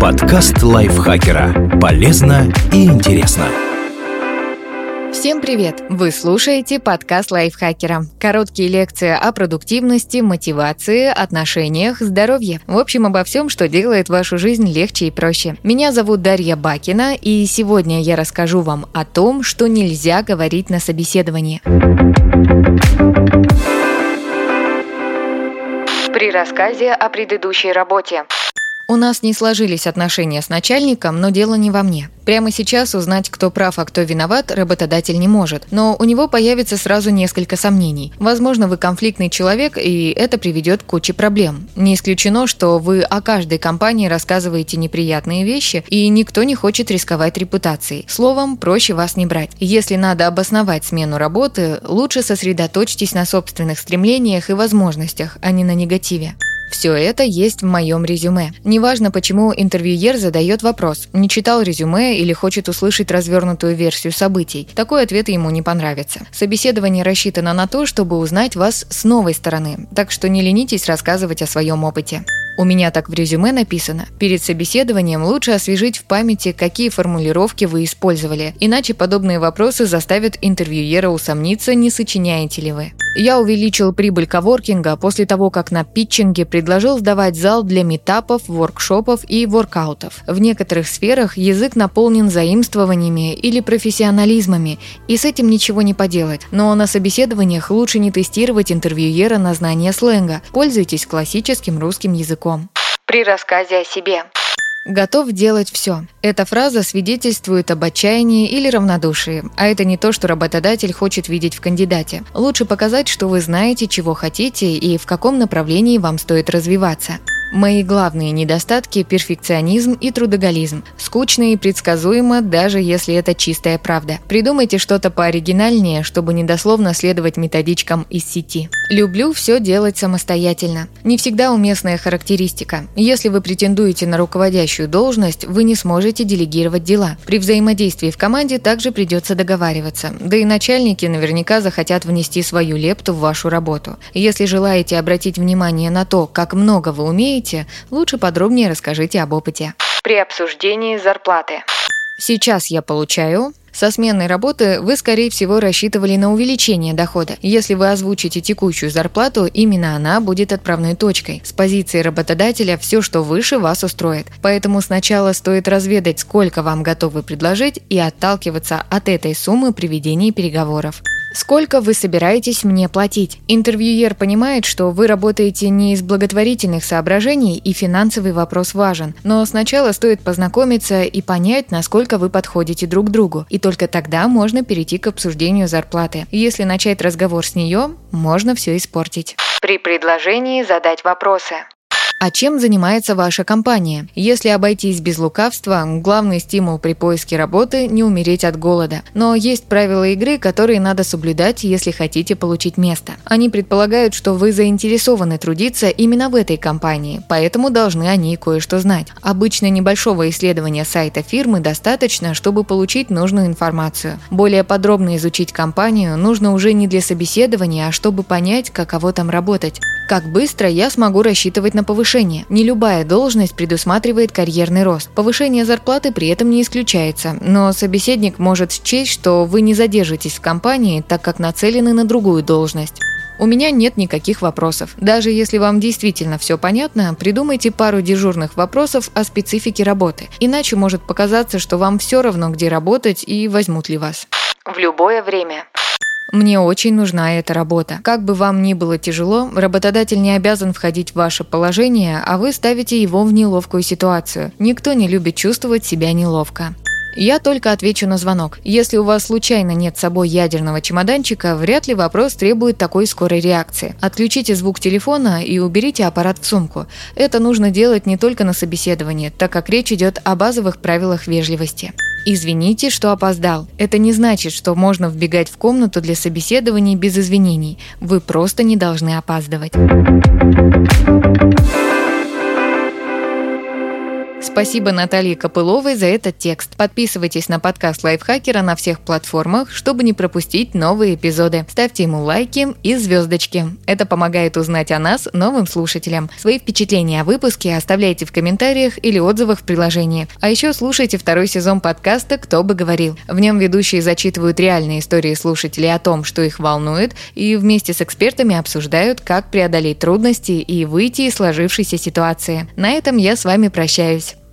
Подкаст лайфхакера. Полезно и интересно. Всем привет! Вы слушаете подкаст лайфхакера. Короткие лекции о продуктивности, мотивации, отношениях, здоровье. В общем, обо всем, что делает вашу жизнь легче и проще. Меня зовут Дарья Бакина, и сегодня я расскажу вам о том, что нельзя говорить на собеседовании. При рассказе о предыдущей работе. У нас не сложились отношения с начальником, но дело не во мне. Прямо сейчас узнать, кто прав, а кто виноват, работодатель не может. Но у него появится сразу несколько сомнений. Возможно, вы конфликтный человек, и это приведет к куче проблем. Не исключено, что вы о каждой компании рассказываете неприятные вещи, и никто не хочет рисковать репутацией. Словом, проще вас не брать. Если надо обосновать смену работы, лучше сосредоточьтесь на собственных стремлениях и возможностях, а не на негативе. Все это есть в моем резюме. Неважно, почему интервьюер задает вопрос, не читал резюме или хочет услышать развернутую версию событий. Такой ответ ему не понравится. Собеседование рассчитано на то, чтобы узнать вас с новой стороны, так что не ленитесь рассказывать о своем опыте. У меня так в резюме написано. Перед собеседованием лучше освежить в памяти, какие формулировки вы использовали, иначе подобные вопросы заставят интервьюера усомниться, не сочиняете ли вы. Я увеличил прибыль коворкинга после того, как на питчинге предложил сдавать зал для метапов, воркшопов и воркаутов. В некоторых сферах язык наполнен заимствованиями или профессионализмами, и с этим ничего не поделать. Но на собеседованиях лучше не тестировать интервьюера на знание сленга. Пользуйтесь классическим русским языком языком. При рассказе о себе. Готов делать все. Эта фраза свидетельствует об отчаянии или равнодушии, а это не то, что работодатель хочет видеть в кандидате. Лучше показать, что вы знаете, чего хотите и в каком направлении вам стоит развиваться. Мои главные недостатки – перфекционизм и трудоголизм. Скучно и предсказуемо, даже если это чистая правда. Придумайте что-то пооригинальнее, чтобы недословно следовать методичкам из сети. Люблю все делать самостоятельно. Не всегда уместная характеристика. Если вы претендуете на руководящую должность, вы не сможете делегировать дела. При взаимодействии в команде также придется договариваться. Да и начальники наверняка захотят внести свою лепту в вашу работу. Если желаете обратить внимание на то, как много вы умеете, умеете, лучше подробнее расскажите об опыте. При обсуждении зарплаты. Сейчас я получаю со сменной работы вы, скорее всего, рассчитывали на увеличение дохода. Если вы озвучите текущую зарплату, именно она будет отправной точкой. С позиции работодателя все, что выше, вас устроит. Поэтому сначала стоит разведать, сколько вам готовы предложить и отталкиваться от этой суммы при ведении переговоров. Сколько вы собираетесь мне платить? Интервьюер понимает, что вы работаете не из благотворительных соображений и финансовый вопрос важен, но сначала стоит познакомиться и понять, насколько вы подходите друг другу, и только тогда можно перейти к обсуждению зарплаты. Если начать разговор с нее, можно все испортить. При предложении задать вопросы. А чем занимается ваша компания? Если обойтись без лукавства, главный стимул при поиске работы – не умереть от голода. Но есть правила игры, которые надо соблюдать, если хотите получить место. Они предполагают, что вы заинтересованы трудиться именно в этой компании, поэтому должны о ней кое-что знать. Обычно небольшого исследования сайта фирмы достаточно, чтобы получить нужную информацию. Более подробно изучить компанию нужно уже не для собеседования, а чтобы понять, каково там работать. Как быстро я смогу рассчитывать на повышение? Не любая должность предусматривает карьерный рост. Повышение зарплаты при этом не исключается, но собеседник может счесть, что вы не задержитесь в компании, так как нацелены на другую должность. У меня нет никаких вопросов. Даже если вам действительно все понятно, придумайте пару дежурных вопросов о специфике работы. Иначе может показаться, что вам все равно, где работать и возьмут ли вас. В любое время. Мне очень нужна эта работа. Как бы вам ни было тяжело, работодатель не обязан входить в ваше положение, а вы ставите его в неловкую ситуацию. Никто не любит чувствовать себя неловко. Я только отвечу на звонок. Если у вас случайно нет с собой ядерного чемоданчика, вряд ли вопрос требует такой скорой реакции. Отключите звук телефона и уберите аппарат в сумку. Это нужно делать не только на собеседовании, так как речь идет о базовых правилах вежливости. Извините, что опоздал. Это не значит, что можно вбегать в комнату для собеседований без извинений. Вы просто не должны опаздывать. Спасибо Наталье Копыловой за этот текст. Подписывайтесь на подкаст Лайфхакера на всех платформах, чтобы не пропустить новые эпизоды. Ставьте ему лайки и звездочки. Это помогает узнать о нас новым слушателям. Свои впечатления о выпуске оставляйте в комментариях или отзывах в приложении. А еще слушайте второй сезон подкаста «Кто бы говорил». В нем ведущие зачитывают реальные истории слушателей о том, что их волнует, и вместе с экспертами обсуждают, как преодолеть трудности и выйти из сложившейся ситуации. На этом я с вами прощаюсь.